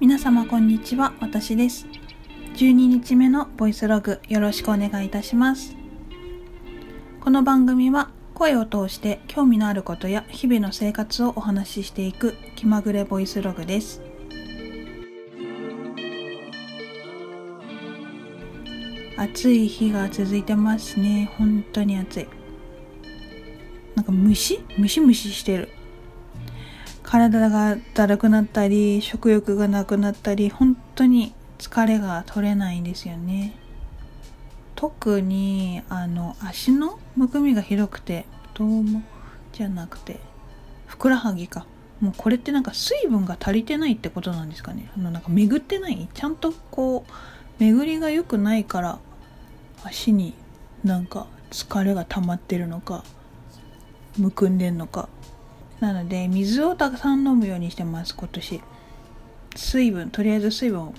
皆様こんにちは私です。12日目のボイスログよろしくお願いいたします。この番組は声を通して興味のあることや日々の生活をお話ししていく気まぐれボイスログです。暑い日が続いてますね。本当に暑い。なんか虫？ムシムシしてる。体がだるくなったり食欲がなくなったり本当に疲れが取れないんですよね。特にあの足のむくみがひどくてどうもじゃなくてふくらはぎか。もうこれってなんか水分が足りてないってことなんですかね。あのなんか巡ってない。ちゃんとこう巡りが良くないから足になんか疲れが溜まってるのかむくんでんのかなので水をたくさん飲むようにしてます今年。水分とりあえず水分を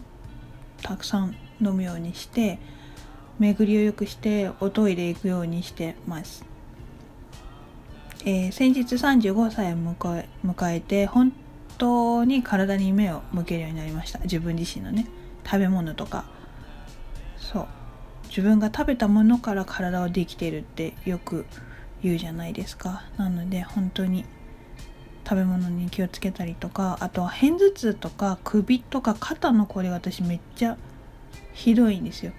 たくさん飲むようにして巡りを良くしておトイレ行くようにしてます、えー、先日35歳を迎え迎えて本当に体に目を向けるようになりました。自分自身のね食べ物とか。そう。自分が食べたものから体はできてるってよく言うじゃないですか。なので本当に食べ物に気をつけたりとかあとは片頭痛とか首とか肩のこり私めっちゃひどいんですよ。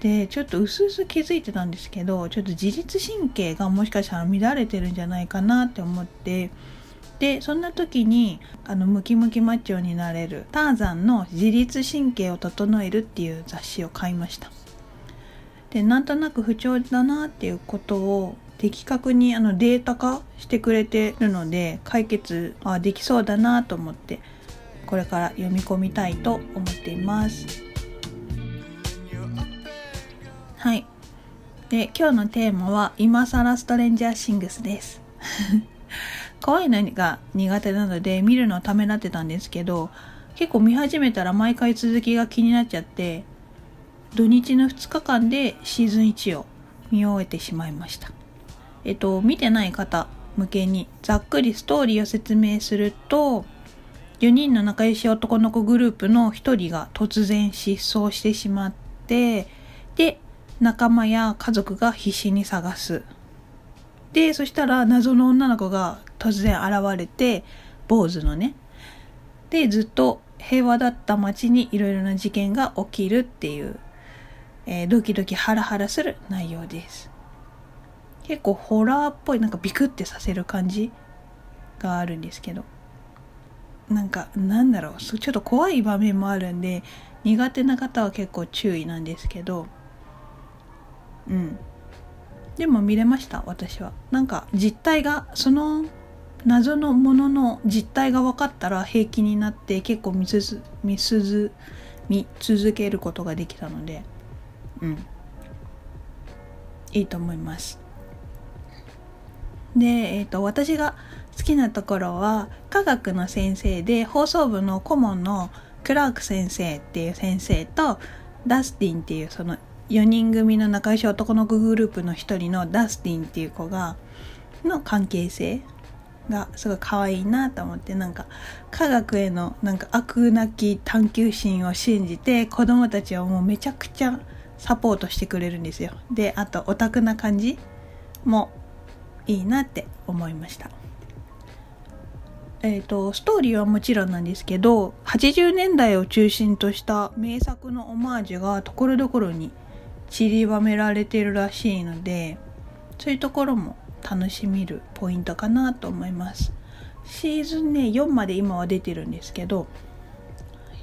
でちょっとうすうす気づいてたんですけどちょっと自律神経がもしかしたら乱れてるんじゃないかなって思ってでそんな時にあのムキムキマッチョになれるターザンの自律神経を整えるっていう雑誌を買いました。でなんとなく不調だなっていうことを的確にあのデータ化してくれてるので解決あできそうだなと思ってこれから読み込みたいと思っています。はい。で今日のテーマは今更ストレンジャーシングスです。怖いのが苦手なので見るのをためらってたんですけど結構見始めたら毎回続きが気になっちゃって土日の2日間でシーズン1を見終えてしまいました。えっと、見てない方向けにざっくりストーリーを説明すると、4人の仲良し男の子グループの1人が突然失踪してしまって、で、仲間や家族が必死に探す。で、そしたら謎の女の子が突然現れて、坊主のね。で、ずっと平和だった街にいろいろな事件が起きるっていう、えー、ドキドキハラハラする内容です。結構ホラーっぽいなんかビクってさせる感じがあるんですけど。なんかなんだろう。ちょっと怖い場面もあるんで苦手な方は結構注意なんですけど。うん。でも見れました私は。なんか実態がその謎のものの実態が分かったら平気になって結構見すず見すず見続けることができたので。うん。いいと思います。で、えーと、私が好きなところは科学の先生で放送部の顧問のクラーク先生っていう先生とダスティンっていうその4人組の仲良し男の子グループの1人のダスティンっていう子がの関係性がすごい可愛いなと思ってなんか科学へのなんか悪なき探求心を信じて子供たちをもうめちゃくちゃサポートしてくれるんですよ。であとオタクな感じもいいなって思いました。えーと、ストーリーはもちろんなんですけど80年代を中心とした名作のオマージュがところどころに散りばめられてるらしいのでそういうところも楽しみるポイントかなと思いますシーズンね4まで今は出てるんですけど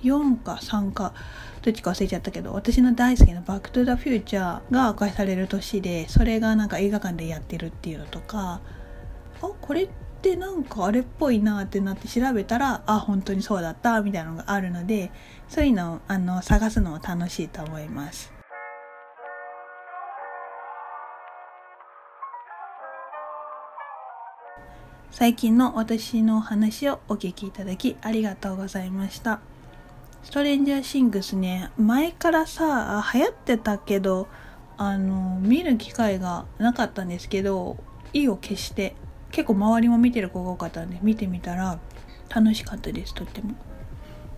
4か3かどっちか忘れちゃったけど私の大好きな「バック・トゥ・ザ・フューチャー」が公開される年でそれがなんか映画館でやってるっていうのとかあこれってなんかあれっぽいなってなって調べたらあ本当にそうだったみたいなのがあるのでそういうのをあの探すのも楽しいと思います。最近の私の話をお聞きいただきありがとうございました。ストレンジャーシングスね、前からさ、流行ってたけど、あの、見る機会がなかったんですけど、意を決して、結構周りも見てる子が多かったんで、見てみたら楽しかったです、とっても。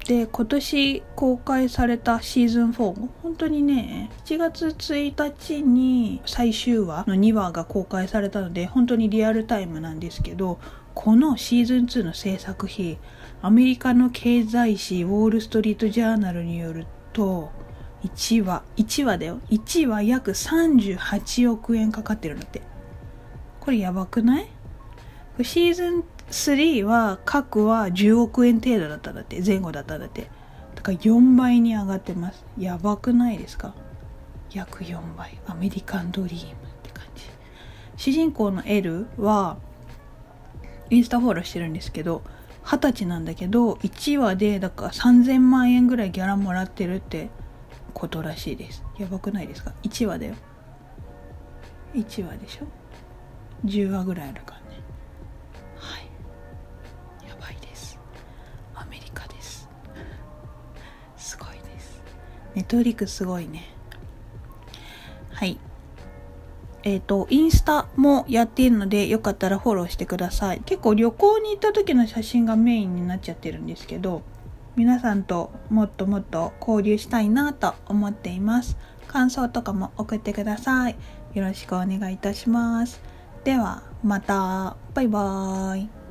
で今年公開されたシーズン4本当にね7月1日に最終話の2話が公開されたので本当にリアルタイムなんですけどこのシーズン2の制作費アメリカの経済誌ウォール・ストリート・ジャーナルによると1話1話だよ。1話約38億円かかってるんだって。これやばくない？シーズン3は各は10億円程度だったんだって前後だったんだって。だから4倍に上がってます。やばくないですか？約4倍。アメリカンドリームって感じ。主人公の L はインスタフォローしてるんですけど二十歳なんだけど1話でだから3000万円ぐらいギャラもらってるってことらしいです。やばくないですか？1話だよ。1話でしょ？10話ぐらいあるからネットフリックスすごいねはいえっ、ー、と、インスタもやっているので、よかったらフォローしてください。結構旅行に行った時の写真がメインになっちゃってるんですけど、皆さんともっともっと交流したいなと思っています。感想とかも送ってください。よろしくお願いいたします。では、また。バイバーイ。